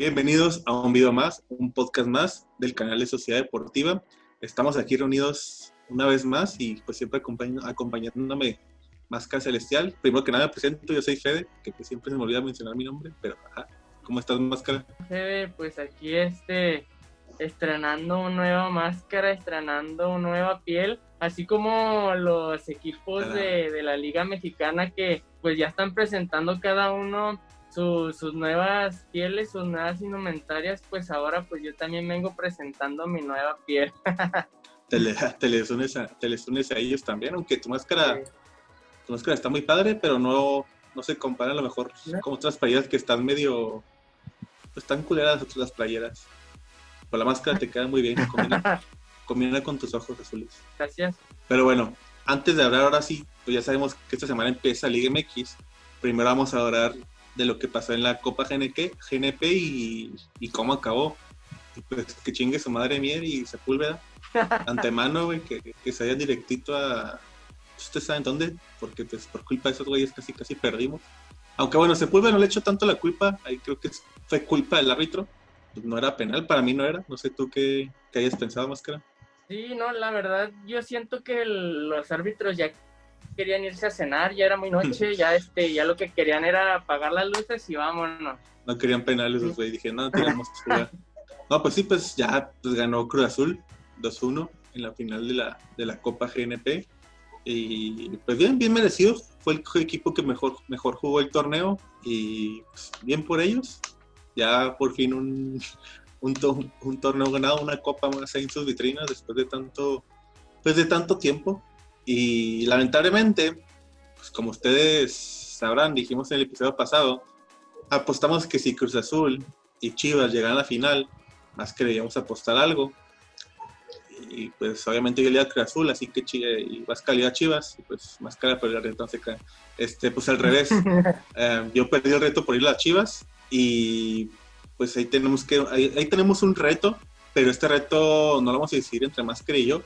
Bienvenidos a un video más, un podcast más del canal de Sociedad Deportiva. Estamos aquí reunidos una vez más y pues siempre acompañ- acompañándome Máscara Celestial. Primero que nada me presento, yo soy Fede, que pues, siempre se me olvida mencionar mi nombre, pero ajá. ¿Cómo estás, Máscara? Fede, pues aquí este estrenando una nueva máscara, estrenando una nueva piel, así como los equipos de, de la Liga Mexicana que pues ya están presentando cada uno su- sus nuevas pieles, sus nuevas indumentarias, pues ahora pues yo también vengo presentando mi nueva piel. Te, le- te les unes a, te les unes a ellos también, aunque tu máscara, tu máscara está muy padre, pero no, no se compara a lo mejor ¿No? con otras playeras que están medio, pues están culeras otras playeras. Pero la máscara te queda muy bien, combina, combina con tus ojos azules. Gracias. Pero bueno, antes de hablar ahora sí, pues ya sabemos que esta semana empieza Liga MX. Primero vamos a hablar de lo que pasó en la Copa GNP, GNP y, y cómo acabó. Y pues que chingue su madre Mier y Sepúlveda. Antemano, güey, que, que se vayan directito a... Ustedes saben dónde, porque pues por culpa de esos güeyes casi casi perdimos. Aunque bueno, Sepúlveda no le echó tanto la culpa, ahí creo que fue culpa del árbitro. Pues no era penal, para mí no era. No sé tú qué, qué hayas pensado, Máscara. Sí, no, la verdad, yo siento que el- los árbitros ya querían irse a cenar, ya era muy noche, ya este, ya lo que querían era apagar las luces y vámonos. No querían penales los güey. Dije, no, queríamos jugar. No, pues sí, pues ya pues, ganó Cruz Azul 2-1 en la final de la, de la Copa GNP. Y pues bien, bien merecido. Fue el equipo que mejor, mejor jugó el torneo. Y pues, bien por ellos. Ya por fin un, un, to- un torneo ganado, una copa más en sus vitrinas después de tanto, pues de tanto tiempo. Y lamentablemente, pues como ustedes sabrán, dijimos en el episodio pasado, apostamos que si Cruz Azul y Chivas llegan a la final, más que apostar algo. Y pues obviamente yo le iba a Cruz Azul, así que y iba a Chivas, y pues más cara por el reto, se cae. Este, pues al revés, Eh, yo perdí el reto por ir a Chivas y pues ahí tenemos que, ahí, ahí tenemos un reto, pero este reto no lo vamos a decidir entre Máscara y yo,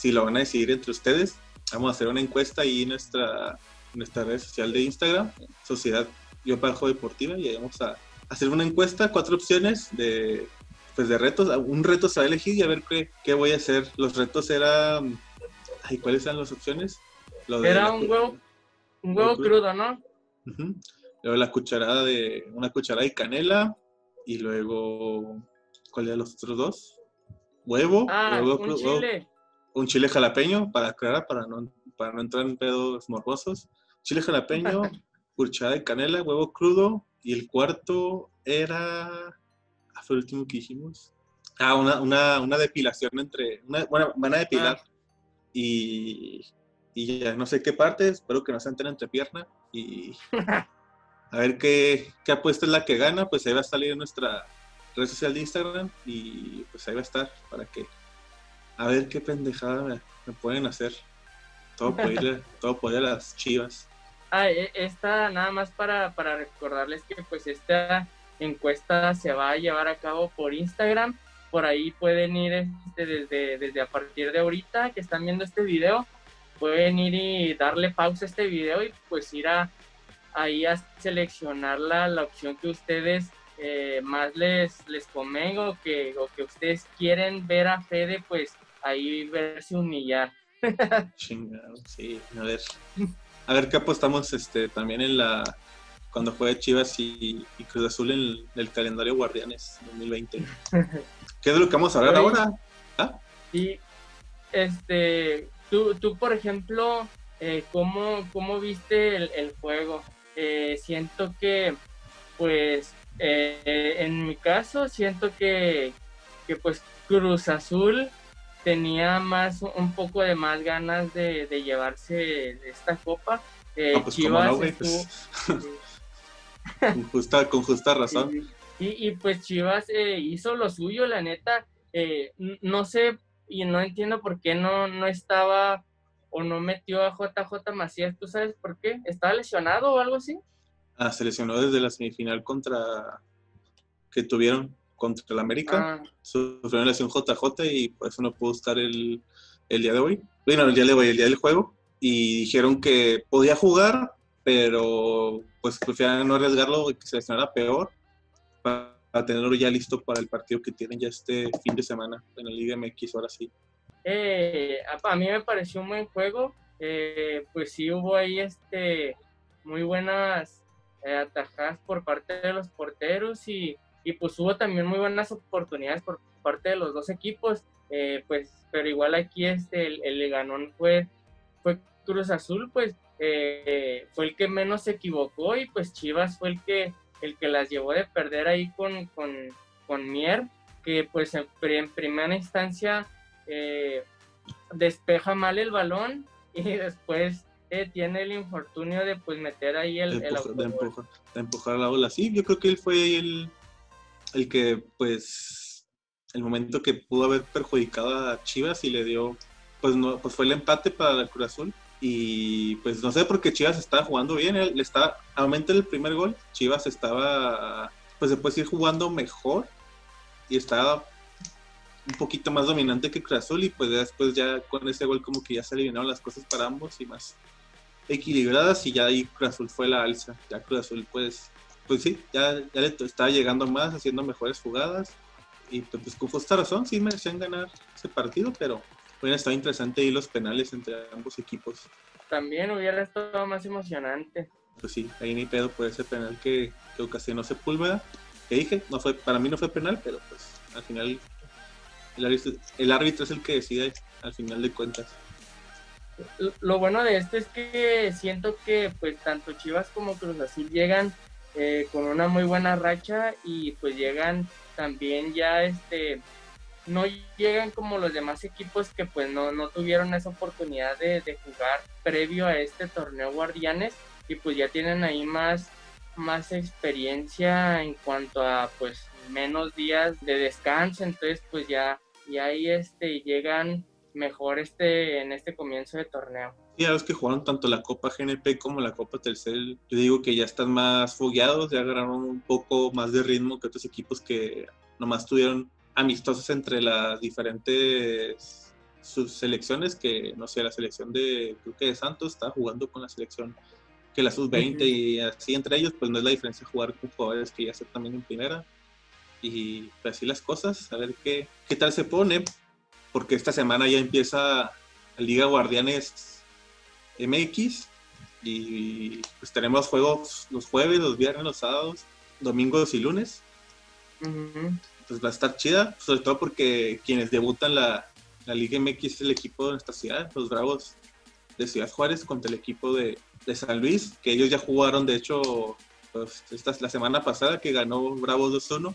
si lo van a decidir entre ustedes, vamos a hacer una encuesta ahí en nuestra, nuestra red social de Instagram, Sociedad Yo Bajo Deportiva, y ahí vamos a hacer una encuesta, cuatro opciones de, pues de retos, un reto se va a elegir y a ver qué, qué voy a hacer. Los retos eran, ay, ¿cuáles eran las opciones? Lo de Era la un huevo, un huevo crudo, ¿no? Luego la cucharada de, una cucharada de canela y luego, ¿cuál eran los otros dos? Huevo, Ah, huevo un chile. Un chile jalapeño para aclarar, para no, para no entrar en pedos morbosos. Chile jalapeño, cucharada de canela, huevo crudo y el cuarto era, ah, fue el último que dijimos. Ah, una, una, una depilación entre, una, bueno, van a depilar y, y ya no sé qué parte, espero que no se entren entre pierna y a ver qué, qué apuesta es la que gana, pues ahí va a salir en nuestra red social de Instagram y pues ahí va a estar para que a ver qué pendejada me, me pueden hacer. Todo por ir, todo por ir a las chivas. Ah, e- esta nada más para, para recordarles que pues esta encuesta se va a llevar a cabo por Instagram. Por ahí pueden ir este, desde, desde a partir de ahorita que están viendo este video, pueden ir y darle pausa a este video y pues ir a, ahí a seleccionar la, la opción que ustedes eh, más les, les convenga o que, o que ustedes quieren ver a Fede, pues ahí verse humillar. Chingado, sí. A ver. A ver qué apostamos este también en la cuando juegue Chivas y, y Cruz Azul en el, el calendario Guardianes 2020. ¿Qué es lo que vamos a hablar Oye. ahora? ¿Ah? Y este, tú, tú por ejemplo, eh, ¿cómo, cómo viste el, el juego? Eh, siento que, pues, eh, en mi caso, siento que, que, pues, Cruz Azul tenía más, un poco de más ganas de, de llevarse esta copa. Eh, pues cómo no, estuvo- Pues, con, justa, con justa razón. Y, y pues Chivas eh, hizo lo suyo, la neta. eh, no sé y no entiendo por qué no, no estaba o no metió a JJ Macías. ¿Tú sabes por qué? ¿Estaba lesionado o algo así? Ah, se lesionó desde la semifinal contra que tuvieron contra el América. Ah, Sufrió una lesión JJ y por eso no pudo estar el, el día de hoy. Bueno, el día de hoy, el día del juego. Y dijeron que podía jugar, pero pues prefieren no arriesgarlo y que se lesionara peor para tenerlo ya listo para el partido que tienen ya este fin de semana en la Liga MX, ahora sí. Eh, a mí me pareció un buen juego, eh, pues sí hubo ahí este, muy buenas eh, atajadas por parte de los porteros y, y, pues hubo también muy buenas oportunidades por parte de los dos equipos, eh, pues pero igual aquí este, el, el ganón fue, fue Cruz Azul, pues fue el que menos se equivocó y pues Chivas fue el que, el que las llevó de perder ahí con, con, con Mier, que pues en, en primera instancia despeja mal el balón y después eh, tiene el infortunio de pues meter ahí el, de, empujar, de, empujar, la bola. Sí, yo creo que él fue el, el que pues el momento que pudo haber perjudicado a Chivas y le dio pues no pues fue el empate para el Cruz Azul y pues no sé por qué Chivas estaba jugando bien, él está aumenta el primer gol, Chivas estaba pues después ir jugando mejor y estaba un poquito más dominante que Cruz Azul y pues después ya con ese gol como que ya se eliminaron las cosas para ambos y más equilibradas y ya ahí Cruz Azul fue la alza. Ya Cruz Azul pues, pues sí, ya, ya le estaba llegando más, haciendo mejores jugadas y pues, pues con justa razón sí merecían ganar ese partido, pero hubiera estado interesante ahí los penales entre ambos equipos. También hubiera estado más emocionante. Pues sí, ahí ni pedo por ese penal que, que ocasionó Sepúlveda. Que dije, no fue, para mí no fue penal, pero pues al final el árbitro, es el que decide al final de cuentas. Lo bueno de esto es que siento que pues tanto Chivas como Cruz Azul llegan eh, con una muy buena racha y pues llegan también ya este no llegan como los demás equipos que pues no, no tuvieron esa oportunidad de, de, jugar previo a este torneo Guardianes y pues ya tienen ahí más, más experiencia en cuanto a pues menos días de descanso, entonces pues ya, y ahí este, llegan mejor este, en este comienzo de torneo. Sí, a los que jugaron tanto la Copa GNP como la Copa Telcel, yo digo que ya están más fogueados, ya agarraron un poco más de ritmo que otros equipos que nomás tuvieron amistosos entre las diferentes sus selecciones, que no sé, la selección de, creo que de Santos está jugando con la selección que la sub-20 y así entre ellos, pues no es la diferencia jugar con jugadores que ya están también en primera. Y pues así las cosas, a ver qué, qué tal se pone, porque esta semana ya empieza la Liga Guardianes MX y pues tenemos juegos los jueves, los viernes, los sábados, domingos y lunes. Pues va a estar chida, sobre todo porque quienes debutan la, la Liga MX es el equipo de nuestra ciudad, los Bravos de Ciudad Juárez contra el equipo de, de San Luis, que ellos ya jugaron, de hecho, pues, esta, la semana pasada que ganó Bravos 2-1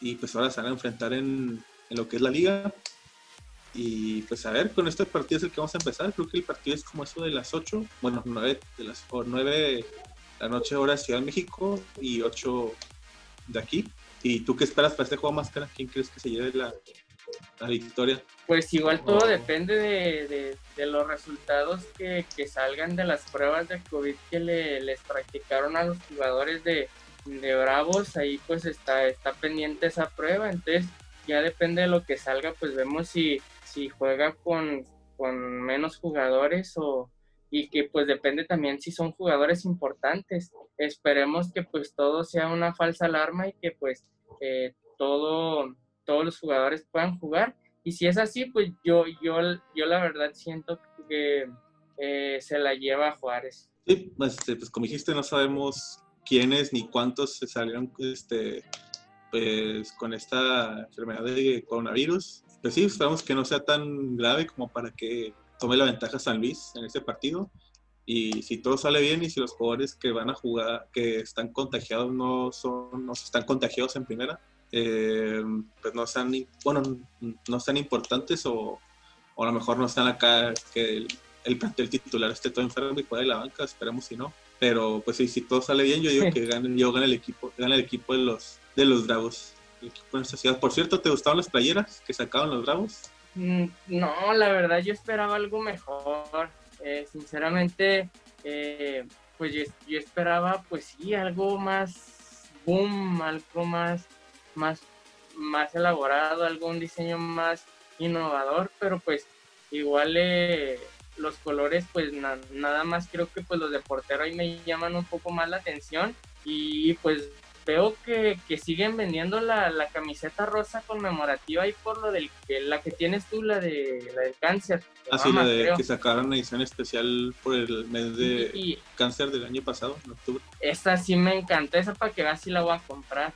y pues ahora se van a enfrentar en, en, lo que es la liga. Y pues a ver, con este partido es el que vamos a empezar. Creo que el partido es como eso de las 8, bueno, 9 de las o 9 de la noche hora de Ciudad de México y 8 de aquí. ¿Y tú qué esperas para este juego más cara? ¿Quién crees que se lleve la, la victoria? Pues igual todo depende de, de, de, los resultados que, que, salgan de las pruebas de COVID que le, les practicaron a los jugadores de, de Bravos, ahí pues está, está pendiente esa prueba, entonces ya depende de lo que salga, pues vemos si, si juega con, con menos jugadores o y que pues depende también si son jugadores importantes. Esperemos que pues todo sea una falsa alarma y que pues eh, todo, todos los jugadores puedan jugar. Y si es así, pues yo, yo, yo la verdad siento que eh, se la lleva a Juárez. Sí, pues, pues como dijiste, no sabemos quiénes ni cuántos se salieron este, pues, con esta enfermedad de coronavirus. Pues sí, esperamos que no sea tan grave como para que tome la ventaja San Luis en ese partido. Y si todo sale bien y si los jugadores que van a jugar, que están contagiados, no son, no están contagiados en primera, eh, pues no sean, bueno, no sean importantes o, o, a lo mejor no están acá que el, el, el titular esté todo enfermo y pueda de la banca, esperemos si no. Pero pues sí, si todo sale bien, yo digo que gane, yo gane el equipo, gane el equipo de los, de los Bravos. Equipo de nuestra ciudad. Por cierto, ¿te gustaban las playeras que sacaban los Bravos? Mm, no, la verdad yo esperaba algo mejor. Eh, sinceramente, eh, pues yo, yo, esperaba, pues sí, algo más boom, algo más, más, más elaborado, algún diseño más innovador, pero pues igual eh, los colores, pues na nada más creo que pues los de portero ahí me llaman un poco más la atención y pues veo que, que siguen vendiendo la, la, camiseta rosa conmemorativa y por lo del que la que tienes tú, la de la del cáncer. Ah, la de que sacaron edición especial por el mes de cáncer del año pasado, en octubre. Esa sí me encanta, esa para que veas si la voy a comprar.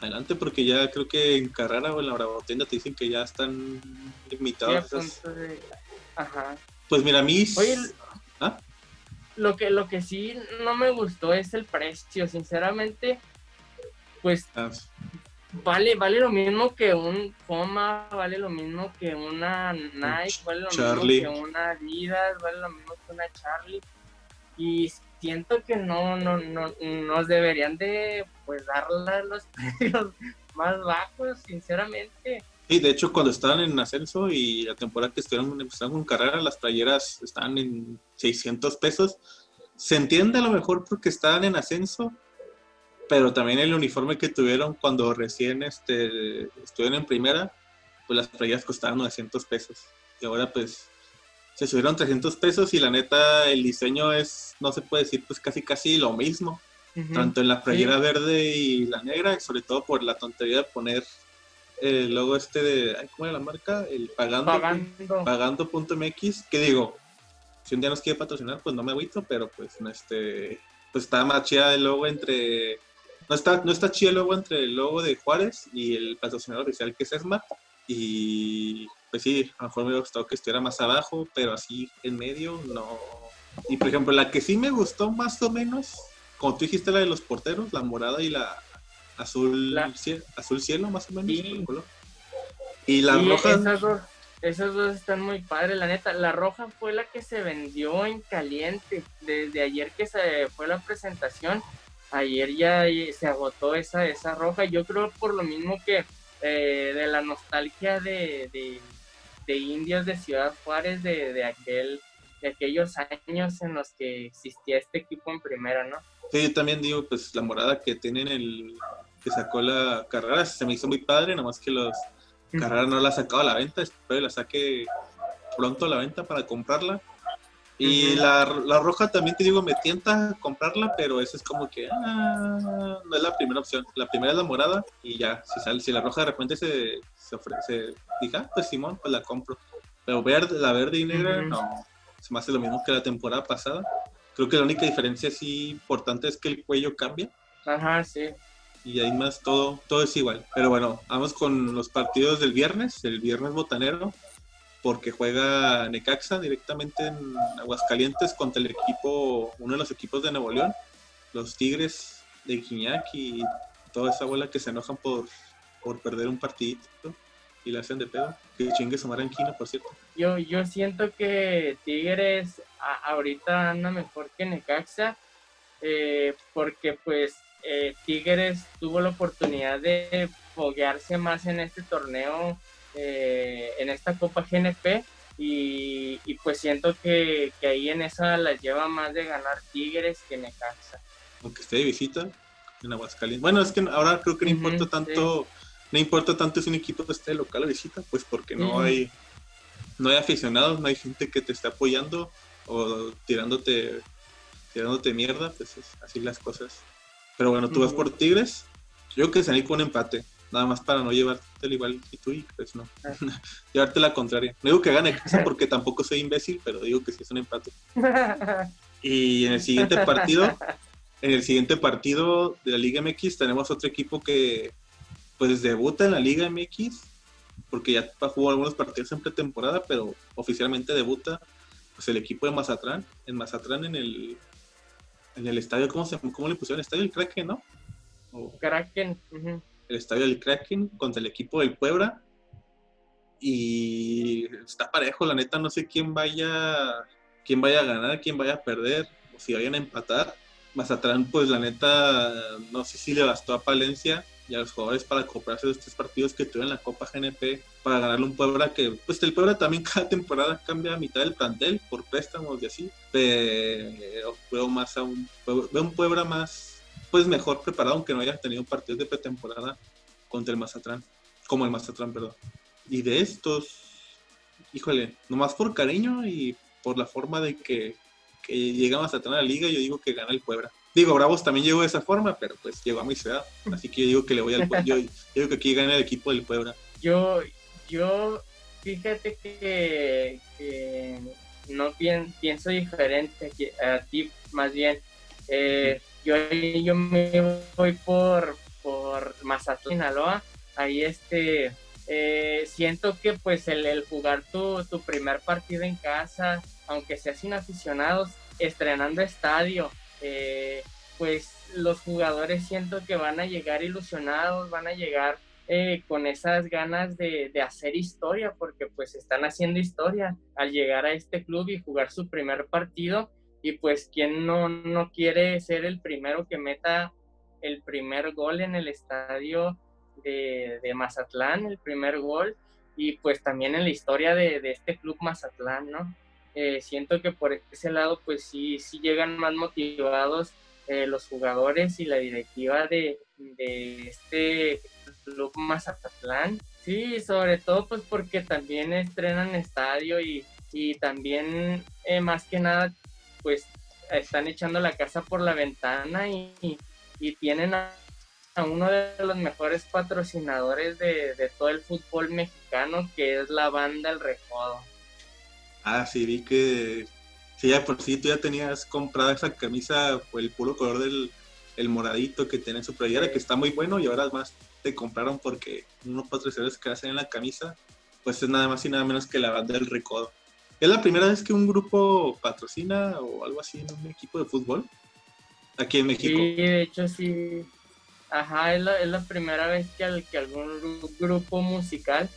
Adelante, porque ya creo que en Carrara o en la Bravo Tienda te dicen que ya están limitados. Ajá. Pues mira, a mí... Oye, ¿Ah? lo, que, lo que sí no me gustó es el precio, sinceramente pues vale, vale lo mismo que un Puma, vale lo mismo que una Nike, vale lo mismo que una Adidas, vale lo mismo que una Charlie. Y siento que no, no, no nos deberían de pues darle los precios más bajos, sinceramente. Sí, de hecho, cuando estaban en ascenso y la temporada que estuvieron empezaron con carrera, las playeras estaban en 600 pesos. Se entiende a lo mejor porque estaban en ascenso, pero también el uniforme que tuvieron cuando recién este, estuvieron en primera, pues las playeras costaban 900 pesos. Y ahora pues se subieron 300 pesos y la neta el diseño es, no se puede decir, pues casi casi lo mismo. Tanto en la playera verde y la negra, sobre todo por la tontería de poner el logo este de, ¿cómo era la marca? El pagando. Pagando. Pagando.mx, que digo, si un día nos quiere patrocinar, pues no me agüito, pero pues este, pues está más chida el logo entre no está, no está chido el logo entre el logo de Juárez y el patrocinador oficial que es ESMA. Y pues sí, a lo mejor me hubiera gustado que estuviera más abajo, pero así en medio no. Y por ejemplo, la que sí me gustó más o menos, como tú dijiste, la de los porteros, la morada y la azul, Cielo, azul cielo, más o menos. Y la roja. Esas dos, esas dos están muy padres, la neta. La roja fue la que se vendió en caliente desde ayer que se fue la presentación ayer ya se agotó esa, esa roja. Yo creo por lo mismo que eh, de la nostalgia de, de, indios de Ciudad Juárez, de, aquel, de aquellos años en los que existía este equipo en primera, ¿no? Sí, yo también digo, pues la morada que tienen el que sacó la carrera se me hizo muy padre, nada más que los carreras no la ha sacado a la venta, espero la saque pronto a la venta para comprarla y la, la, roja también te digo, me tienta comprarla, pero esa es como que ah, no es la primera opción. La primera es la morada y ya, si sale, si la roja de repente se, se ofrece, diga, ah, pues Simón, pues la compro. Pero verde, la verde y negra, no, se me hace lo mismo que la temporada pasada. Creo que la única diferencia sí importante es que el cuello cambia. Ajá, sí. Y ahí más todo, todo es igual. Pero bueno, vamos con los partidos del viernes, el viernes botanero porque juega Necaxa directamente en Aguascalientes contra el equipo, uno de los equipos de Nuevo León, los Tigres de Guiñac y toda esa bola que se enojan por, por perder un partidito y le hacen de pedo. Que chingue su Maranquino, por cierto. Yo, yo siento que Tigres ahorita anda mejor que Necaxa, eh, porque pues eh, Tigres tuvo la oportunidad de foguearse más en este torneo eh, en esta Copa GNP y, pues siento que, ahí en esa las lleva más de ganar Tigres que Necaxa. Aunque esté de visita en Aguascalientes. Bueno, es que ahora creo que no importa tanto, no importa tanto si un equipo esté local o visita, pues porque no hay no hay aficionados, no hay gente que te esté apoyando o tirándote tirándote mierda, pues es así las cosas. Pero bueno, tú vas por Tigres, yo creo que se ahí con un empate nada más para no llevarte igual que tú y pues no, ah. llevarte la contraria. No digo que gane porque tampoco soy imbécil, pero digo que sí es un empate. Y en el siguiente partido, en el siguiente partido de la Liga MX tenemos otro equipo que pues debuta en la Liga MX, porque ya jugó algunos partidos en pretemporada, pero oficialmente debuta pues el equipo de Mazatlán, en Mazatlán en el en el estadio, ¿cómo se cómo le pusieron? El estadio del Kraken, ¿no? Kraken el estadio del Kraken contra el equipo del Puebla. Y está parejo, la neta, no sé quién vaya, quién vaya a ganar, quién vaya a perder, o si vayan a empatar. Mazatlán, pues la neta, no sé si le bastó a Palencia y a los jugadores para comprarse los tres partidos que tuvieron en la Copa GNP para ganarle un Puebla que, pues el Puebla también cada temporada cambia a mitad del plantel por préstamos y así. Pero veo más a un, veo un Puebla más pues mejor preparado, aunque no haya tenido partidos de pretemporada contra el Mazatlán, como el Mazatlán, perdón. Y de estos, híjole, nomás por cariño y por la forma de que, que llega Mazatlán a la liga, yo digo que gana el Puebla. Digo, Bravos también llegó de esa forma, pero pues llegó a mi ciudad. Así que yo digo que le voy al yo, yo digo que aquí gana el equipo del Puebla. Yo, yo, fíjate que, que no pienso diferente a ti, más bien. Eh, yo, yo me voy por, por Mazatlán, Sinaloa. Ahí este, eh, siento que pues el, jugar tu, tu, primer partido en casa, aunque sea sin aficionados, estrenando estadio, eh, pues los jugadores siento que van a llegar ilusionados, van a llegar eh, con esas ganas de, de, hacer historia, porque pues están haciendo historia al llegar a este club y jugar su primer partido. Y pues, ¿quién no, no quiere ser el primero que meta el primer gol en el estadio de, de Mazatlán, el primer gol? Y pues también en la historia de, de este club Mazatlán, ¿no? Eh, siento que por ese lado, pues sí, sí llegan más motivados eh, los jugadores y la directiva de, de este Club Mazatlán. Sí, sobre todo pues porque también estrenan estadio y, y también eh, más que nada pues están echando la casa por la ventana y, y, tienen a, uno de los mejores patrocinadores de, de, todo el fútbol mexicano que es la banda El Recodo. Ah, sí, vi que sí, ya por sí tú ya tenías comprada esa camisa, el puro color del el moradito que tiene en su playera, que está muy bueno y ahora además te compraron porque unos patrocinadores que hacen en la camisa, pues es nada más y nada menos que la banda del Recodo. ¿Es la primera vez que un grupo patrocina o algo así un equipo de fútbol? Aquí en México. Sí, de hecho sí. Ajá, es la, es la primera vez que, que algún grupo musical,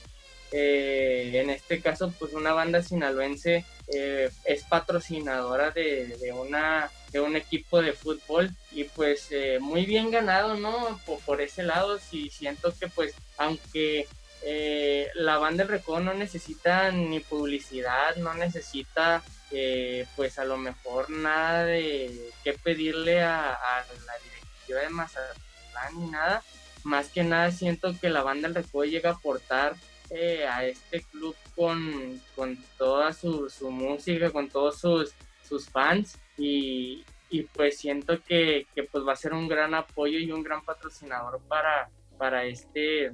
eh, en este caso pues una banda sinaloense, eh, es patrocinadora de, de, una, de un equipo de fútbol y pues eh, muy bien ganado, ¿no? Por, por, ese lado, sí siento que pues aunque eh, la banda del Recodo no necesita ni publicidad, no necesita eh, pues a lo mejor nada de qué pedirle a, la directiva de Mazatlán ni nada, más que nada siento que la banda del Recodo llega a aportar eh, a este club con, con toda su, su, música, con todos sus, sus fans. Y, y pues siento que, que, pues va a ser un gran apoyo y un gran patrocinador para, para este,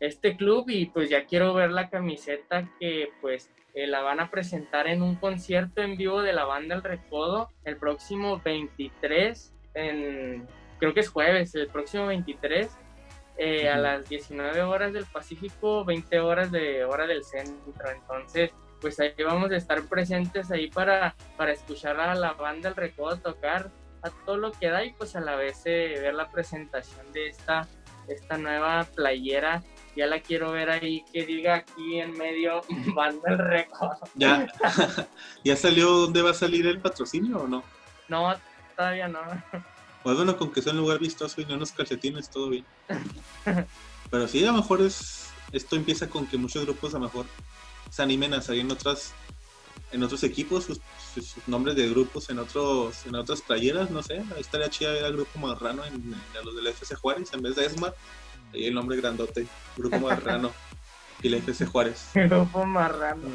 este club y pues ya quiero ver la camiseta que pues eh, la van a presentar en un concierto en vivo de la banda El Recodo el próximo 23, en, creo que es jueves, el próximo 23 eh, a las 19 horas del Pacífico, 20 horas de hora del centro. Entonces, pues ahí vamos a estar presentes ahí para, para escuchar a la banda El Recodo tocar a todo lo que da y pues a la vez eh, ver la presentación de esta, esta nueva playera ya la quiero ver ahí que diga aquí en medio banda el récord. Ya, ¿ya salió dónde va a salir el patrocinio o no? No, todavía no. Pues bueno, con que sea un lugar vistoso y no unos calcetines, todo bien. Pero sí, a lo mejor es, esto empieza con que muchos grupos a lo mejor se animen a salir en otras en otros equipos, sus, sus, nombres de grupos en otros en otras playeras, no sé, ahí estaría chida ver al grupo marrano en, en, los del FC Juárez en vez de ESMA Ahí el nombre grandote, Grupo Marrano y la FC Juárez. Grupo Marrano.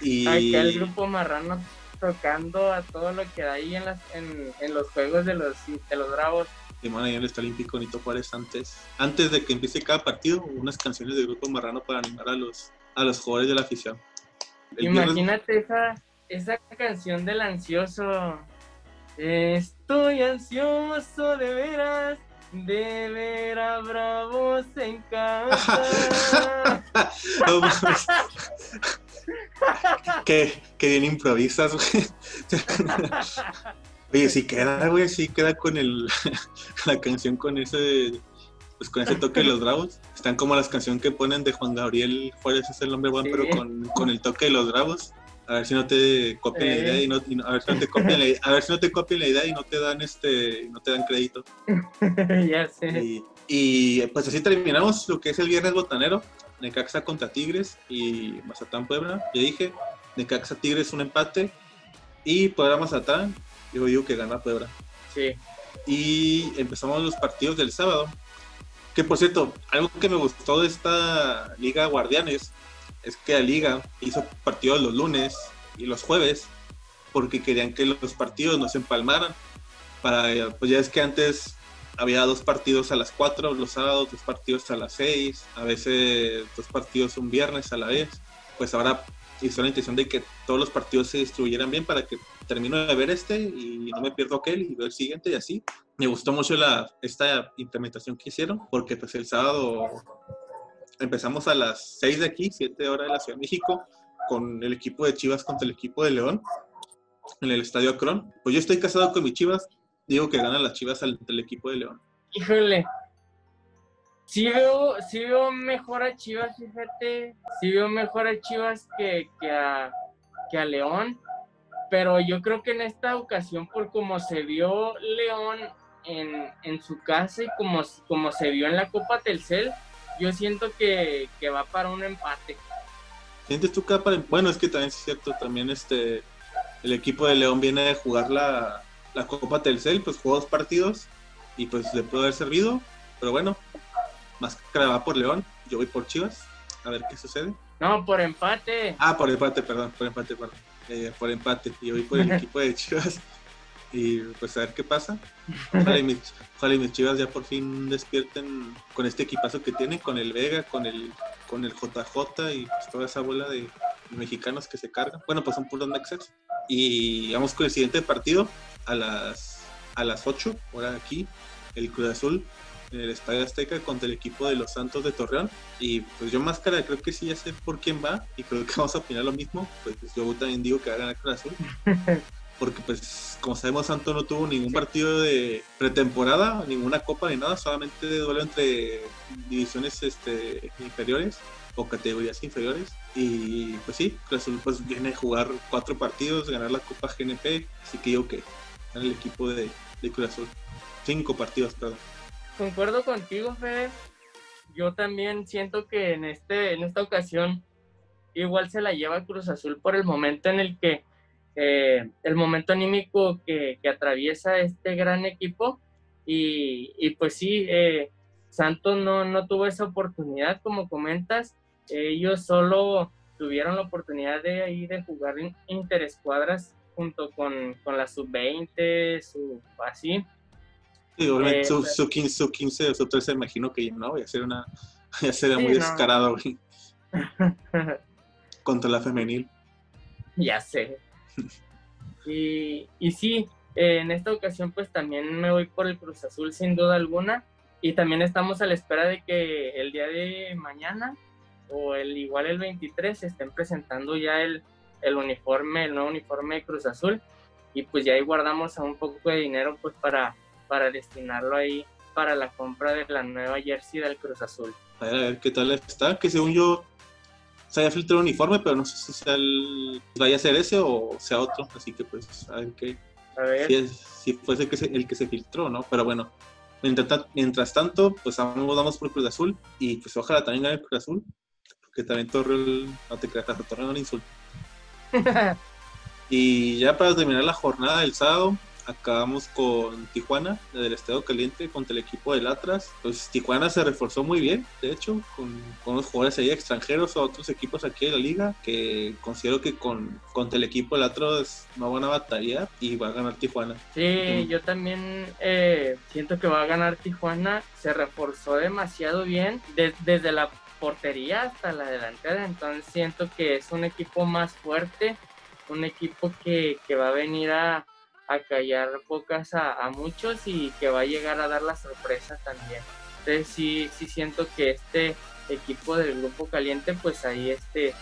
Y Acá el Grupo Marrano tocando a todo lo que hay en, las, en, en los juegos de los, de los Bravos. Y bueno, ahí en el Estadio Olímpico Nito Juárez antes, antes de que empiece cada partido, unas canciones de Grupo Marrano para animar a los, a los jugadores de la afición. El Imagínate viernes... esa, esa canción del ansioso. Estoy ansioso de veras de ver a Bravos en casa. qué, qué, bien improvisas, güey. Oye, sí queda, güey, sí queda con el, la canción con ese, pues con ese toque de los bravos. Están como las canciones que ponen de Juan Gabriel Juárez es el nombre bueno, sí. pero con, con, el toque de los bravos. A ver si no te copian eh. la idea y no, y no, a ver si no te copian la, a ver si no te copian la idea y no te dan este, no te dan crédito. ya sé. Y, y, pues así terminamos lo que es el viernes botanero, Necaxa contra Tigres y Mazatán Puebla. Ya dije, Necaxa Tigres un empate y Puebla Mazatán, yo digo que gana Puebla. Sí. Y empezamos los partidos del sábado. Que por cierto, algo que me gustó de esta Liga Guardianes es que la liga hizo partidos los lunes y los jueves porque querían que los partidos no se empalmaran. para, pues ya es que antes había dos partidos a las 4 los sábados, dos partidos a las 6, a veces dos partidos un viernes a la vez. Pues ahora hizo la intención de que todos los partidos se distribuyeran bien para que termino de ver este y no me pierdo aquel y veo el siguiente y así. Me gustó mucho la, esta implementación que hicieron porque pues el sábado empezamos a las 6 de aquí, 7 horas de la Ciudad de México, con el equipo de Chivas contra el equipo de León en el Estadio Akron. Pues yo estoy casado con mis Chivas, digo que ganan las Chivas al, el equipo de León. Híjole. Sí veo, sí veo mejor a Chivas, fíjate. Sí veo mejor a Chivas que, que, a, que a León. Pero yo creo que en esta ocasión, por como se vio León en, en su casa y como, como se vio en la Copa Telcel, yo siento que, que va para un empate. ¿Sientes tú que para Bueno, es que también es cierto, también este el equipo de León viene de jugar la, la Copa Telcel, pues jugó dos partidos y pues le puede haber servido, pero bueno, más que va por León, yo voy por Chivas, a ver qué sucede. No, por empate. Ah, por empate, perdón, por empate, perdón. Eh, por empate, yo voy por el equipo de Chivas y pues a ver qué pasa. Ojalá y, mis, Chivas ya por fin despierten con este equipazo que tienen, con el Vega, con el, con el JJ y pues toda esa bola de mexicanos que se cargan. Bueno, pues son puros Nexus. Y vamos con el siguiente partido a las, a las 8, ahora aquí, el Cruz Azul en el Estadio Azteca contra el equipo de los Santos de Torreón. Y pues yo máscara creo que sí ya sé por quién va y creo que vamos a opinar lo mismo. Pues yo también digo que va a ganar Cruz Azul. Porque pues como sabemos Santos no tuvo ningún partido de pretemporada, ninguna copa ni nada, solamente duelo entre divisiones este, inferiores o categorías inferiores. Y pues sí, Cruz Azul pues viene a jugar cuatro partidos, ganar la Copa GNP, así que yo que en el equipo de, de Cruz Azul. Cinco partidos, perdón. Concuerdo contigo, Fede. Yo también siento que en, este, en esta ocasión igual se la lleva Cruz Azul por el momento en el que, eh, el momento anímico que, que, atraviesa este gran equipo. Y, y pues sí, eh, Santos no, no tuvo esa oportunidad, como comentas, ellos solo tuvieron la oportunidad de ir de jugar interescuadras junto con, con la sub-20, su, así. Sí, eh, su, su, 15, su 15 su 13 imagino que no, voy a ser una, ya sería muy descarado, Contra la femenil. Ya sé. Y, y sí, en esta ocasión pues también me voy por el Cruz Azul sin duda alguna. Y también estamos a la espera de que el día de mañana o el igual el 23 estén presentando ya el, el uniforme, el nuevo uniforme de Cruz Azul y pues ya ahí guardamos un poco de dinero pues para, para destinarlo ahí para la compra de la nueva jersey del Cruz Azul. A ver, a ver qué tal está, que según yo se haya filtrado uniforme, pero no sé si sea el, vaya a ser ese o sea otro, así que pues a ver qué. A ver. Si, si fuese el que, se, el que se filtró, ¿no? Pero bueno, mientras, mientras tanto, pues vamos, vamos por Cruz Azul y pues ojalá también gane el Cruz Azul que también Torreón, no te creas, Torreón no le insulto. y ya para terminar la jornada del sábado, acabamos con Tijuana, del Estado Caliente, contra el equipo del Atlas. Pues Tijuana se reforzó muy bien, de hecho, con, con unos jugadores ahí extranjeros o otros equipos aquí de la liga, que considero que con, contra el equipo del Atlas no van a batallar y va a ganar Tijuana. Sí, yo también eh, siento que va a ganar Tijuana, se reforzó demasiado bien desde la portería hasta la delantera, entonces siento que es un equipo más fuerte, un equipo que, va a venir a, callar bocas a, muchos y que va a llegar a dar la sorpresa también. Entonces sí, sí siento que este equipo del grupo caliente, pues ahí este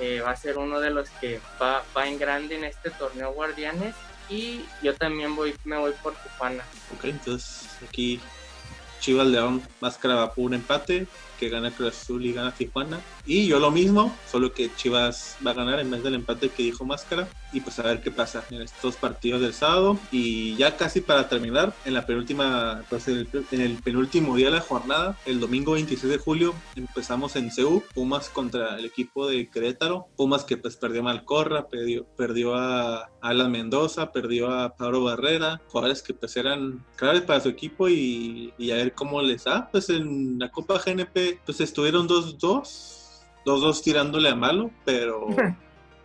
eh, va a ser uno de los que va, va en grande en este torneo Guardianes y yo también voy, me voy por Tijuana. Ok, entonces aquí Chivas León Máscara por un empate, que gana Cruz Azul y gana Tijuana. Y yo lo mismo, solo que Chivas va a ganar en vez del empate que dijo Máscara. Y pues a ver qué pasa en estos partidos del sábado. Y ya casi para terminar, en la penúltima, pues en el, penúltimo día de la jornada, el domingo 26 de julio, empezamos en CEU, Pumas contra el equipo de Querétaro. Pumas que pues perdió a Malcorra, perdió, perdió a Alan Mendoza, perdió a Pablo Barrera, jugadores que pues eran claves para su equipo y, y a ver cómo les da. Pues en la Copa GNP pues estuvieron 2-2, 2-2 tirándole a malo, pero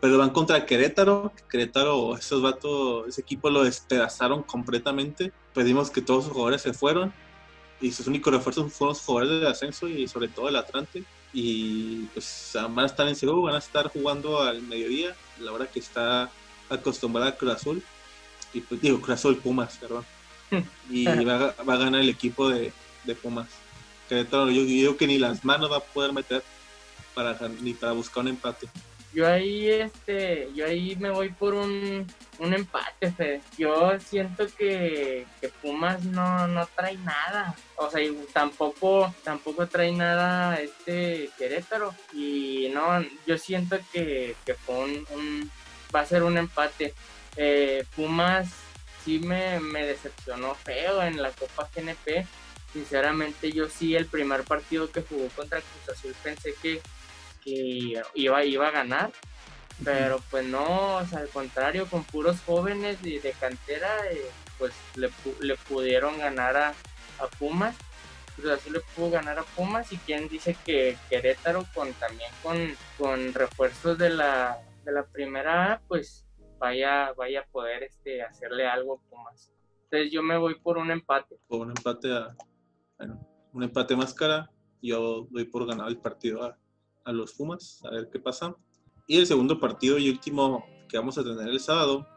pero van contra Querétaro. Querétaro, esos vatos, ese equipo lo despedazaron completamente. Pedimos que todos sus jugadores se fueron y sus únicos refuerzos fueron los jugadores del ascenso y sobre todo el Atlante. Y pues van a estar en Seúl, van a estar jugando al mediodía, la hora que está acostumbrada a Cruz Azul. Y pues digo, Cruz Azul Pumas, perdón. Y va, a ganar el equipo de, de Pumas. Querétaro, yo digo que ni las manos va a poder meter para, ni para buscar un empate. Yo ahí, este, yo ahí me voy por un, un empate, Fede. Yo siento que, que Pumas no, no trae nada. O sea, tampoco, tampoco trae nada este Querétaro. Y no, yo siento que, que un, va a ser un empate. Eh, Pumas sí me, me decepcionó feo en la Copa GNP. Sinceramente, yo sí, el primer partido que jugó contra Cruz Azul pensé que que iba, iba a ganar, pero pues no, o sea, al contrario, con puros jóvenes de, de cantera, eh, pues le, le, pudieron ganar a, a Pumas, pues así le pudo ganar a Pumas y quien dice que Querétaro con también con, con refuerzos de la, de la primera pues vaya, vaya a poder este, hacerle algo a Pumas. Entonces yo me voy por un empate. Por un empate a, un empate más cara, yo doy por ganar el partido a, a los Pumas, a ver qué pasa. Y el segundo partido y último que vamos a tener el sábado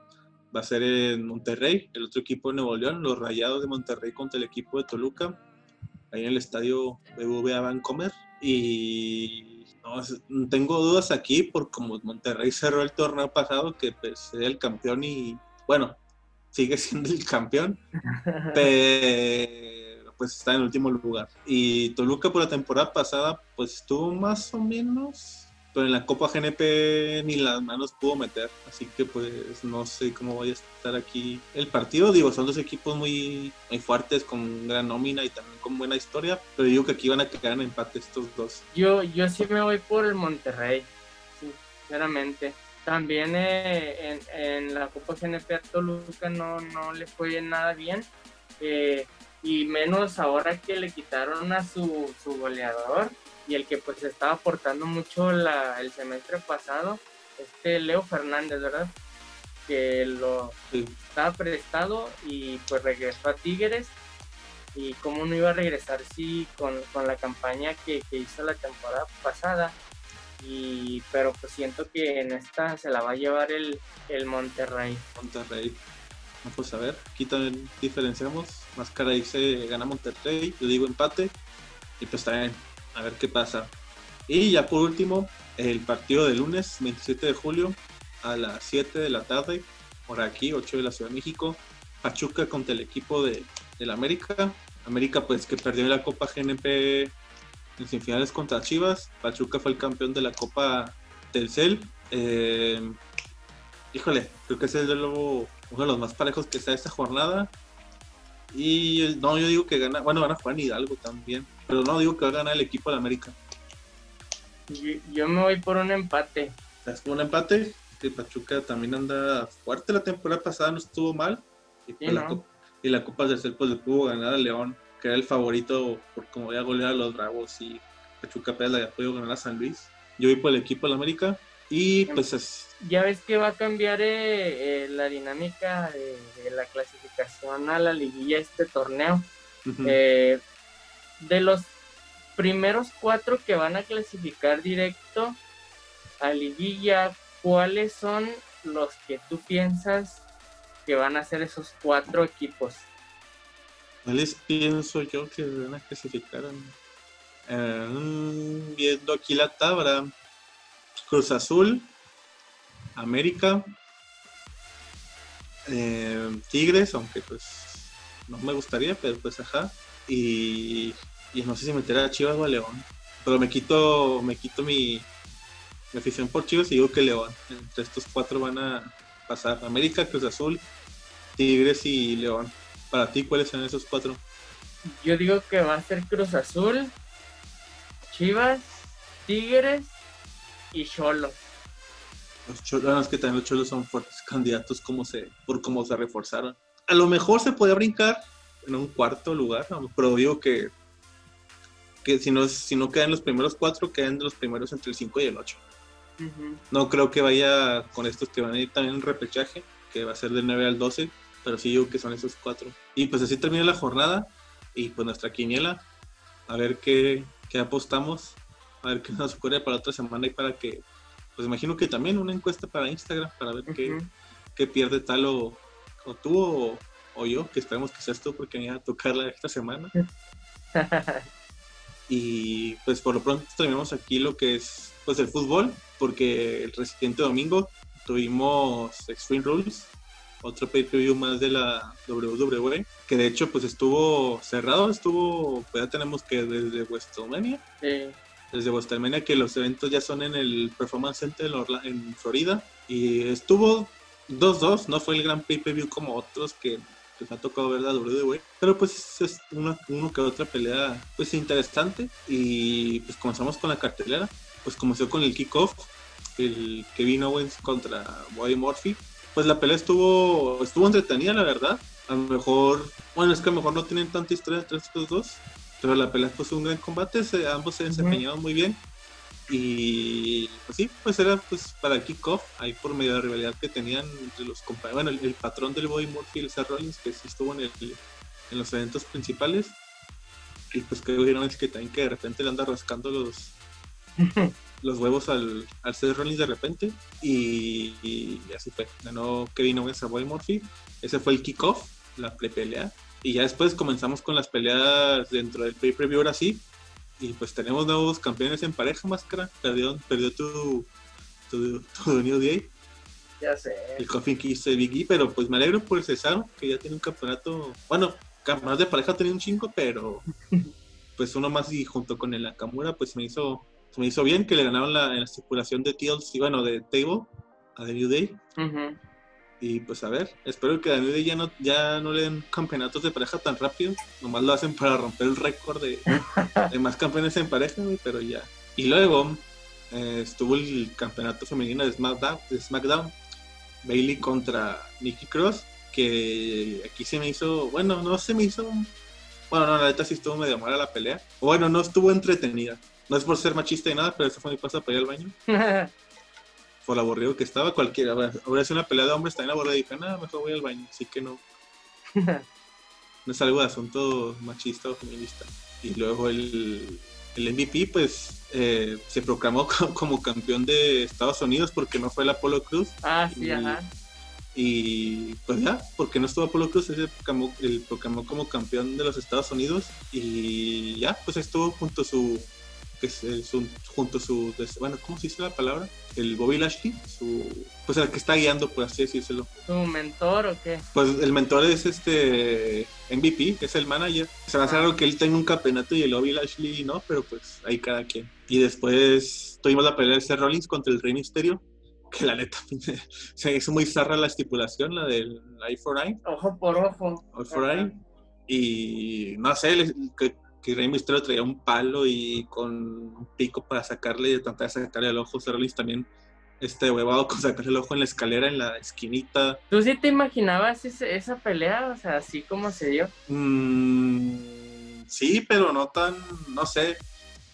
va a ser en Monterrey, el otro equipo de Nuevo León, los Rayados de Monterrey contra el equipo de Toluca, ahí en el estadio BBVA Vancomer. Y no, tengo dudas aquí por como Monterrey cerró el torneo pasado, que pues, era el campeón y bueno, sigue siendo el campeón, pero pues está en último lugar. Y Toluca por la temporada pasada pues estuvo más o menos, pero en la Copa GNP ni las manos pudo meter. Así que pues no sé cómo vaya a estar aquí el partido. Digo, son dos equipos muy, muy fuertes, con gran nómina y también con buena historia, pero digo que aquí van a quedar en empate estos dos. Yo, yo sí me voy por el Monterrey, sinceramente también eh, en, en, la Copa GNP a Toluca no, no le fue nada bien. Eh, y menos ahora que le quitaron a su, su goleador y el que pues estaba aportando mucho la, el semestre pasado, este Leo Fernández, ¿verdad? Que lo estaba prestado y pues regresó a Tigres y cómo no iba a regresar sí con, con la campaña que, que, hizo la temporada pasada y pero pues siento que en esta se la va a llevar el, el Monterrey. Monterrey. Vamos a ver, aquí también diferenciamos. Más cara dice gana Monterrey, yo digo empate. Y pues también, a ver qué pasa. Y ya por último, el partido de lunes 27 de julio a las 7 de la tarde, por aquí, 8 de la Ciudad de México. Pachuca contra el equipo de, del América. América, pues que perdió la Copa GNP en semifinales contra Chivas. Pachuca fue el campeón de la Copa Telcel. Eh, híjole, creo que ese es el uno de los más parejos que está esta jornada. Y no, yo digo que gana, bueno, van a Juan Hidalgo también, pero no digo que va a ganar el equipo de América. Yo, me voy por un empate. Es un empate, que Pachuca también anda fuerte la temporada pasada, no estuvo mal. Y, pues la, Copa, y la Copa del pues le pudo ganar a León, que era el favorito por como voy a golear a los Bravos y Pachuca apenas le podido ganar a San Luis. Yo voy por el equipo de América y pues es, ya ves que va a cambiar eh, eh, la dinámica de, la clasificación a la liguilla este torneo. Eh, de los primeros cuatro que van a clasificar directo a liguilla, ¿cuáles son los que tú piensas que van a ser esos cuatro equipos? ¿Cuáles pienso yo que van a clasificar? viendo aquí la tabla, Cruz Azul, América, eh, Tigres, aunque pues no me gustaría, pero pues ajá. Y, no sé si meter a Chivas o a León. Pero me quito, me quito mi, afición por Chivas y digo que León. Entre estos cuatro van a pasar. América, Cruz Azul, Tigres y León. Para ti, ¿cuáles son esos cuatro? Yo digo que va a ser Cruz Azul, Chivas, Tigres y Cholos. Los cholos, que también los cholos son fuertes candidatos como se, por cómo se reforzaron. A lo mejor se podía brincar en un cuarto lugar, pero digo que, que si, no, si no quedan los primeros cuatro, quedan los primeros entre el 5 y el 8. No creo que vaya con estos que van a ir también en repechaje, que va a ser del 9 al 12, pero sí digo que son esos cuatro. Y pues así termina la jornada y pues nuestra quiniela, a ver qué, qué apostamos, a ver qué nos ocurre para otra semana y para que, pues imagino que también una encuesta para Instagram, para ver qué, qué, pierde tal o, o tú o, o, yo, que esperemos que seas tú porque me a tocarla esta semana. y pues por lo pronto terminamos aquí lo que es pues el fútbol, porque el reciente domingo tuvimos Extreme Rules, otro pay-per-view más de la WWE, que de hecho pues estuvo cerrado, estuvo, pues ya tenemos que desde WrestleMania, sí. Desde WrestleMania que los eventos ya son en el Performance Center en Florida, y estuvo 2-2, no fue el gran pay-per-view como otros que pues ha tocado ver la WWE, pero pues es una, uno que otra pelea pues interesante y pues comenzamos con la cartelera, pues comenzó con el kickoff, el Kevin Owens contra Bobby Murphy, pues la pelea estuvo estuvo entretenida la verdad, a lo mejor, bueno es que a lo mejor no tienen tanta historia entre estos dos, pero la pelea fue un gran combate, ambos se desempeñaron muy bien, y pues sí, pues era pues para kickoff, ahí por medio de la rivalidad que tenían entre los compañeros. Bueno, el, patrón del Bobby Murphy, el Seth Rollins, que sí estuvo en, el, en los eventos principales. Y pues que vieron es que también que de repente le anda rascando los, los huevos al, al Seth Rollins de repente. Y, así fue. Ganó Kevin Owens a Bobby Murphy. Ese fue el kickoff, la pre-pelea. Y ya después comenzamos con las peleas dentro del pay-per-view ahora sí y pues tenemos nuevos campeones en pareja, Máscara. Perdió, perdió tu, tu, tu New Day. Ya sé. El Coffin que hizo Big E, pero pues me alegro por el Cesaro, que ya tiene un campeonato. Bueno, más de pareja tenía un chingo, pero pues uno más y junto con el Nakamura, pues me hizo, me hizo bien que le ganaron la, en la estipulación de TLC, bueno, de Table a The New Day. Y pues a ver, espero que Daniel ya no, ya no le den campeonatos de pareja tan rápido. Nomás lo hacen para romper el récord de, más campeones en pareja, pero ya. Y luego eh, estuvo el campeonato femenino de SmackDown, de SmackDown. Bailey contra Nikki Cross, que aquí se me hizo, bueno, no se me hizo, bueno, no, la neta sí estuvo medio mala la pelea. Bueno, no estuvo entretenida. No es por ser machista y nada, pero eso fue mi paso para ir al baño. por aburrido que estaba, cualquiera, ahora sido una pelea de hombres también aburrida y dije, nada, mejor voy al baño, así que no. no es algo de asunto machista o feminista. Y luego el, el MVP, pues, eh, se proclamó como campeón de Estados Unidos porque no fue el Apolo Cruz. Ah, sí, ajá. Y pues ya, porque no estuvo Apolo Cruz, se proclamó, el proclamó como campeón de los Estados Unidos y ya, pues estuvo junto a su que es, junto a su, bueno, ¿cómo se dice la palabra? El Bobby Lashley, su, pues el que está guiando, por así decírselo. ¿Su mentor o qué? Pues el mentor es este MVP, es el manager. Se va a hacer algo que él tenga un campeonato y el Bobby Lashley no, pero pues ahí cada quien. Y después tuvimos la pelea de Seth Rollins contra el Rey Misterio, que la neta se hizo muy zarra la estipulación, la del Eye for Eye. Ojo por ojo. Eye for Eye. Y no sé, que que Rey Mysterio traía un palo y con un pico para sacarle, tratar de sacarle el ojo. Rollins también este huevado con sacarle el ojo en la escalera, en la esquinita. ¿Tú sí te imaginabas esa pelea? O sea, así como se dio. Mm, sí, pero no tan, no sé.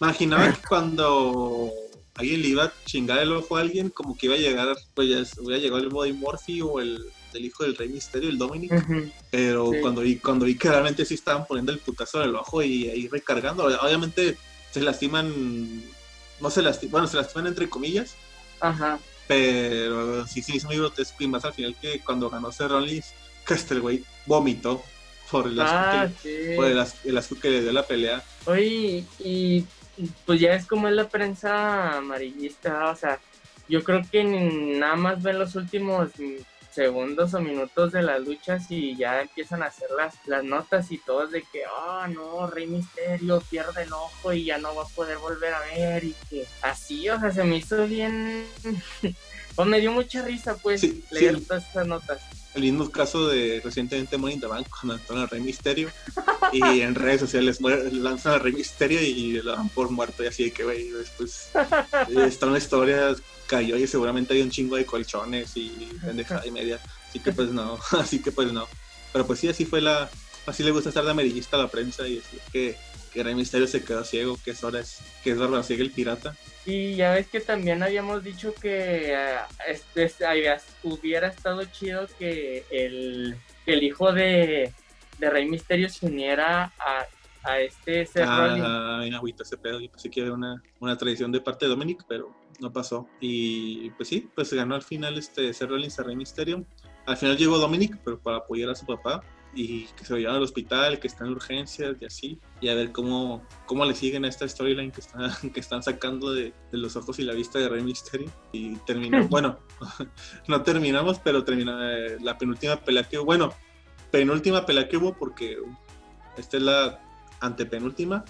Imaginaba que cuando alguien le iba a chingar el ojo a alguien, como que iba a llegar, pues ya hubiera llegado el Body Morphy o el del hijo del Rey Misterio, el Dominic. Pero cuando, vi, cuando vi que realmente sí estaban poniendo el putazo en el ojo y ahí recargando, obviamente se lastiman, no se lastiman, bueno, se lastiman entre comillas. Ajá. Pero sí, sí, es muy grotesco y más al final que cuando ganó el güey vomitó por el asco, ah, que, por el, asco que le dio la pelea. Oye, y pues ya es como es la prensa amarillista, o sea, yo creo que nada más ven los últimos segundos o minutos de las luchas y ya empiezan a hacer las, las notas y todos de que, oh no, Rey Misterio pierde el ojo y ya no va a poder volver a ver y que así, o sea, se me hizo bien, pues me dio mucha risa pues leer todas esas notas. El mismo caso de recientemente Money in the Bank con Rey Misterio y en redes sociales lanzan a Rey Misterio y lo dan por muerto y así de que, güey, después está una historia cayó y seguramente hay un chingo de colchones y pendejada y media. Así que pues no, así que pues no. Pero pues sí, así fue la, así le gusta estar de amarillista a la prensa y es que que Rey Misterio se quedó ciego, que es ahora es, que es Bárbara Ciega el pirata. Y ya ves que también habíamos dicho que este, este, hubiera estado chido que el, que el hijo de, de Rey Misterio se uniera a, a este Seth ah, Rollins. agüita ese pedo, y pensé que era una, una tradición de parte de Dominic, pero no pasó. Y pues sí, pues se ganó al final este Seth Rollins a Rey Misterio. Al final llegó Dominic, pero para apoyar a su papá y que se lo llevan al hospital, que está en urgencias y así, y a ver cómo, cómo le siguen a esta storyline que, está, que están sacando de, de, los ojos y la vista de Rey Mysterio. Y terminó, bueno, no terminamos, pero termina eh, la penúltima pelea que hubo, bueno, penúltima pelea que hubo porque esta es la antepenúltima,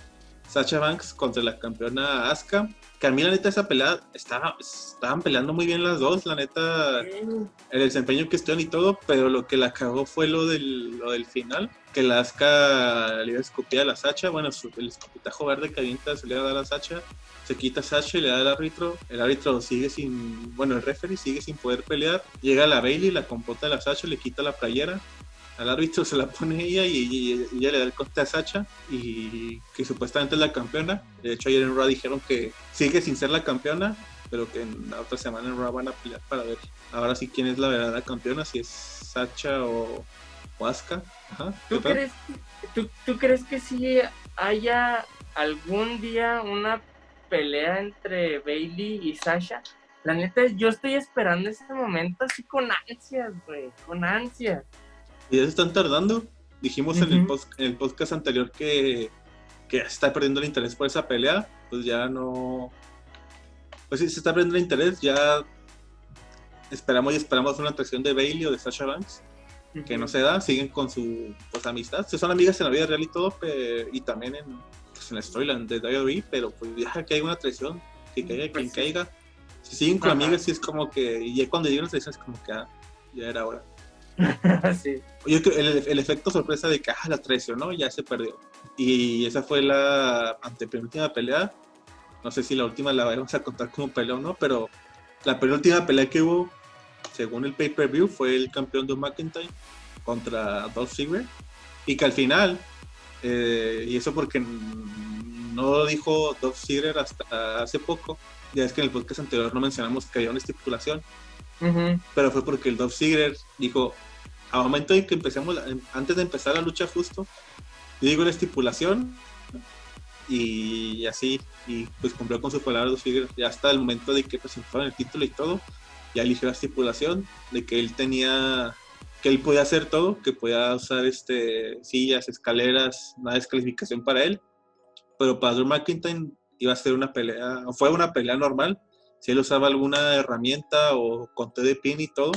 Sacha Banks contra la campeona Asuka. Que a mí la neta esa pelea estaba, estaban peleando muy bien las dos, la neta, el desempeño que estuvieron y todo, pero lo que la cagó fue lo del, lo del final, que la Asuka le iba a escupir a la Sacha, bueno, el escupitajo verde que avienta se le va a dar a la Sacha, se quita Sacha y le da al árbitro, el árbitro sigue sin, bueno, el referee sigue sin poder pelear, llega la Bailey, la compota de la Sacha, le quita la playera, al árbitro se la pone ella y, ella le da el corte a Sacha y que supuestamente es la campeona. De hecho ayer en Raw dijeron que sigue sin ser la campeona, pero que en la otra semana en Raw van a pelear para ver ahora sí quién es la verdadera campeona, si es Sacha o, o Asuka. ¿Tú, crees, tú, ¿Tú crees que sí haya algún día una pelea entre Bailey y Sasha? La neta, yo estoy esperando ese momento así con ansias, güey, con ansias. Y ya se están tardando. Dijimos en, el en, el podcast anterior que, que se está perdiendo el interés por esa pelea. Pues ya no. Pues sí, se está perdiendo el interés. Ya esperamos y esperamos una atracción de Bailey o de Sasha Banks. Que no se da. Siguen con su pues, amistad. Son amigas en la vida real y todo. y también en, pues, en la storyline de WWE. Pero pues ya que hay una traición. Que caiga quien pues caiga. Si siguen con amigas, sí es como que. Y ya cuando llega una traición es como que ah, ya era hora. sí. Yo creo el, el, efecto sorpresa de que ah, la traicionó, ya se perdió. Y esa fue la antepenúltima pelea. No sé si la última la vamos a contar como pelea o no, pero la penúltima pelea que hubo, según el pay-per-view, fue el campeón de McIntyre contra Dolph Ziggler. Y que al final, eh, y eso porque no dijo Dolph Ziggler hasta hace poco, ya es que en el podcast anterior no mencionamos que había una estipulación pero fue porque el Dolph Ziggler dijo, a momento en que empecemos, antes de empezar la lucha justo, digo la estipulación y así, y pues cumplió con su palabra Dolph Ziggler, ya hasta el momento de que presentaron el título y todo, ya eligió la estipulación de que él tenía que él podía hacer todo, que podía usar este sillas, escaleras, una descalificación para él, pero para Drew McIntyre iba a ser una pelea, fue una pelea normal, si él usaba alguna herramienta o conté de pin y todo,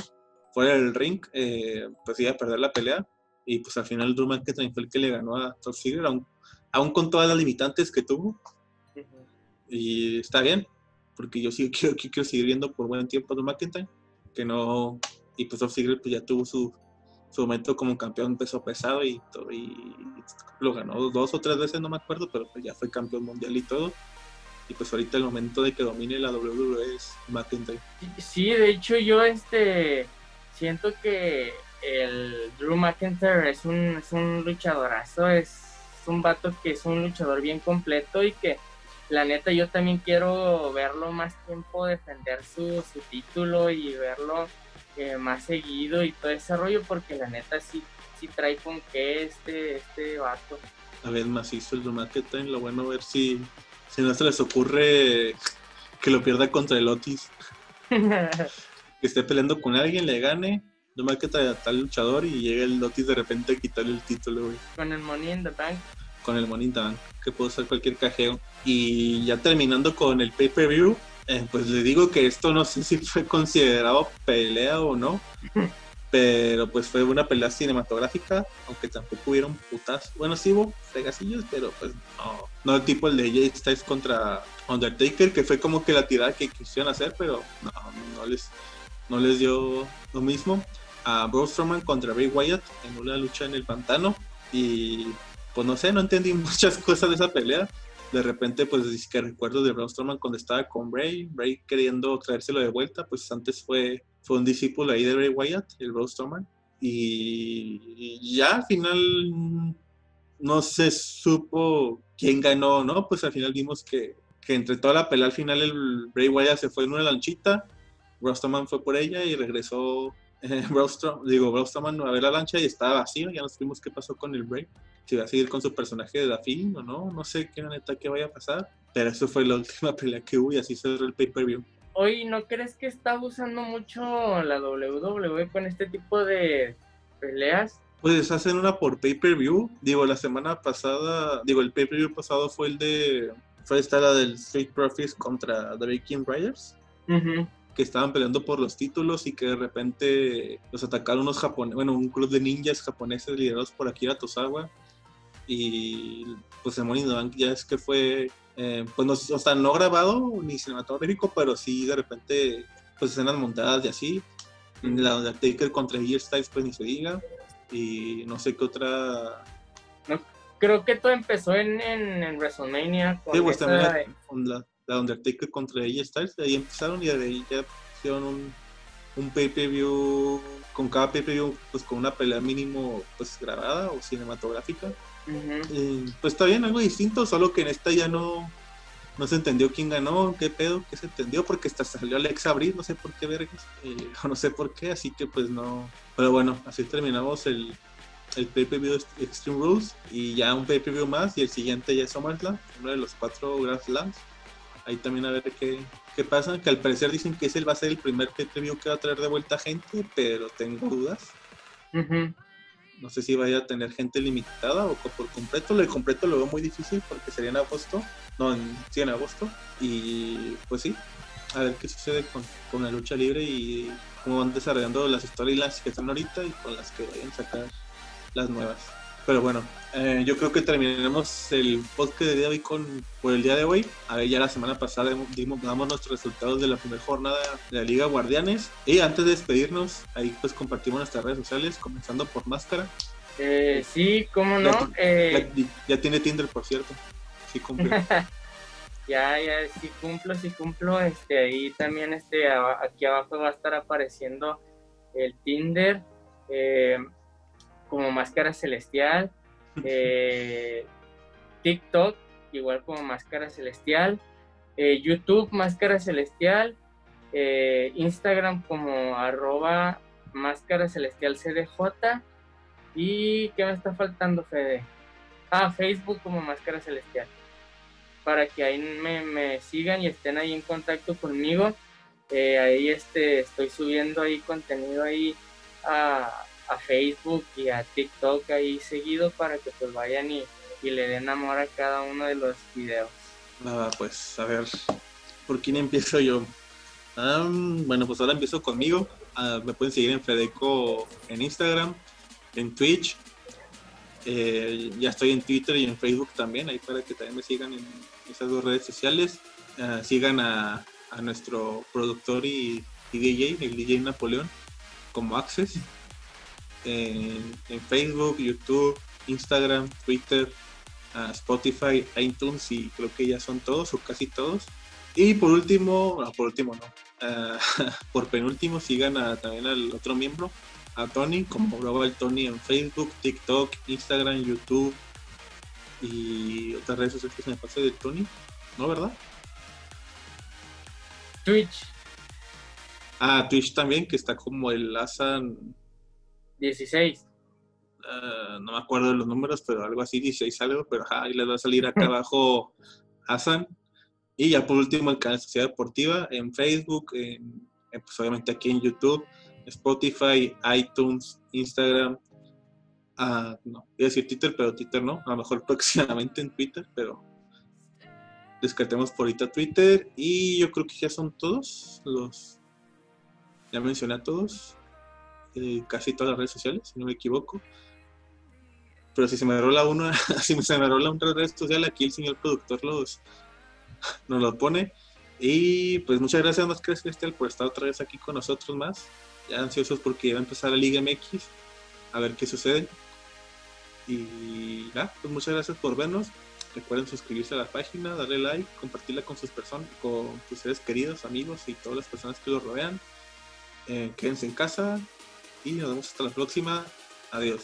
fuera del ring, eh, pues iba a perder la pelea. Y pues al final Drew McIntyre fue el que le ganó a Dolph Ziggler, aún, con todas las limitantes que tuvo. Y está bien, porque yo sí quiero, quiero seguir viendo por buen tiempo a Drew McIntyre, que no... Y pues Dolph Ziggler pues ya tuvo su, su momento como campeón peso pesado y, y lo ganó dos o tres veces, no me acuerdo, pero pues ya fue campeón mundial y todo y pues ahorita el momento de que domine la WWE es McIntyre. Sí, de hecho yo este siento que el Drew McIntyre es un, es un luchadorazo, es un vato que es un luchador bien completo y que la neta yo también quiero verlo más tiempo defender su, su título y verlo eh, más seguido y todo ese rollo porque la neta sí, sí trae con qué este, este vato. A ver, macizo el Drew McIntyre, lo bueno ver si si no se les ocurre que lo pierda contra el Otis. que esté peleando con alguien, le gane. No más que tal luchador y llega el Otis de repente a quitarle el título, güey. Con el Money in the Bank. Con el Money in the Bank, que puede ser cualquier cajeo. Y ya terminando con el pay-per-view, eh, pues le digo que esto no sé si fue considerado pelea o no. pero pues fue una pelea cinematográfica, aunque tampoco hubieron putas. Bueno, sí hubo fregasillos, pero pues no. No el tipo el de Jay Styles contra Undertaker, que fue como que la tirada que quisieron hacer, pero no, no les, no les dio lo mismo. A Braun Strowman contra Bray Wyatt en una lucha en el pantano. Y pues no sé, no entendí muchas cosas de esa pelea. De repente, pues que recuerdo de Braun Strowman cuando estaba con Bray, Bray queriendo traérselo de vuelta, pues antes fue fue un discípulo ahí de Bray Wyatt, el Rostoman. Y, ya al final no se supo quién ganó, ¿no? Pues al final vimos que, que entre toda la pelea al final el Bray Wyatt se fue en una lanchita, Rosterman fue por ella y regresó eh, digo, Brostroman a ver la lancha y estaba vacío, ya nos vimos qué pasó con el Bray, si va a seguir con su personaje de Daffy o no, no sé qué neta que vaya a pasar, pero eso fue la última pelea que hubo y así cerró el pay-per-view. Oye, ¿no crees que está abusando mucho la WWE con este tipo de peleas? Pues hacen una por pay-per-view. Digo, la semana pasada, digo, el pay-per-view pasado fue el de. Fue esta la del Street Profits contra The Viking Riders. Que estaban peleando por los títulos y que de repente los atacaron unos japoneses, bueno, un club de ninjas japoneses liderados por Akira Tosawa. Y pues el Money Bank ya es que fue eh, pues no, o sea, no grabado ni cinematográfico, pero sí de repente, pues escenas montadas y así. La Undertaker contra AJ Styles, pues ni se diga. Y no sé qué otra. creo que todo empezó en, en, WrestleMania. Con sí, pues también la, la, Undertaker contra AJ Styles, de ahí empezaron y de ahí ya hicieron un, un pay-per-view, con cada pay-per-view, pues con una pelea mínimo, pues grabada o cinematográfica pues está bien, algo distinto, solo que en esta ya no, no se entendió quién ganó, qué pedo, qué se entendió, porque hasta salió Alex Abril, no sé por qué vergas, eh, o no sé por qué, así que pues no. Pero bueno, así terminamos el, el pay-per-view Extreme Rules y ya un pay-per-view más y el siguiente ya es SummerSlam, uno de los cuatro Grand Slams. Ahí también a ver qué, qué pasa, que al parecer dicen que ese va a ser el primer pay-per-view que va a traer de vuelta gente, pero tengo dudas. No sé si vaya a tener gente limitada o por completo. Lo de completo lo veo muy difícil porque sería en agosto. No, en, sí, en agosto. Y pues sí, a ver qué sucede con, con la lucha libre y cómo van desarrollando las storylines que están ahorita y con las que vayan a sacar las nuevas. Pero bueno, eh, yo creo que terminaremos el podcast de día de hoy con, por el día de hoy. A ver, ya la semana pasada dimos, damos nuestros resultados de la primera jornada de la Liga Guardianes. Y antes de despedirnos, ahí pues compartimos nuestras redes sociales, comenzando por Máscara. Eh, sí, cómo no. Ya, eh... ya, tiene Tinder, por cierto. Sí cumple. ya, ya, sí cumplo, sí cumplo. Este, ahí también, este, aquí abajo va a estar apareciendo el Tinder. Eh, como Máscara Celestial, eh, TikTok igual como Máscara Celestial, eh, YouTube Máscara Celestial, eh, Instagram como arroba Máscara Celestial CDJ y ¿qué me está faltando Fede? Ah, Facebook como Máscara Celestial para que ahí me, me sigan y estén ahí en contacto conmigo. ahí este, estoy subiendo ahí contenido ahí a, a Facebook y a TikTok ahí seguido para que pues vayan y, le den amor a cada uno de los videos. Nada, pues a ver, ¿por quién empiezo yo? bueno, pues ahora empiezo conmigo. Ah, me pueden seguir en Fedeco en Instagram, en Twitch. Eh, ya estoy en Twitter y en Facebook también, ahí para que también me sigan en esas dos redes sociales. Ah, sigan a, nuestro productor y, y DJ, el DJ Napoleón, como Access en, Facebook, YouTube, Instagram, Twitter, uh, Spotify, iTunes y creo que ya son todos o casi todos. Y por último, no, por último no, uh, por penúltimo sigan a, también al otro miembro, a Tony, como Global Tony en Facebook, TikTok, Instagram, YouTube y otras redes sociales que se me pase de Tony, ¿no, verdad? Twitch. Ah, Twitch también, que está como el Asan 16. Ah, no me acuerdo de los números, pero algo así, 16 algo, pero ahí les va a salir acá abajo Hassan. Y ya por último el canal Sociedad Deportiva en Facebook, en, pues obviamente aquí en YouTube, Spotify, iTunes, Instagram. Uh, no, iba a decir Twitter, pero Twitter no. A lo mejor próximamente en Twitter, pero descartemos por ahorita Twitter. Y yo creo que ya son todos los. Ya mencioné a todos casi todas las redes sociales, si no me equivoco. Pero si se me rola una, si se me rola una red social, aquí el señor productor los, nos lo pone. Y pues muchas gracias, más Cristel, por estar otra vez aquí con nosotros más. Ya ansiosos porque va a empezar la Liga MX, a ver qué sucede. Y nada, pues muchas gracias por vernos. Recuerden suscribirse a la página, darle like, compartirla con sus personas, con sus seres queridos, amigos y todas las personas que los rodean. Eh, quédense en casa, y nos vemos hasta la próxima. Adiós.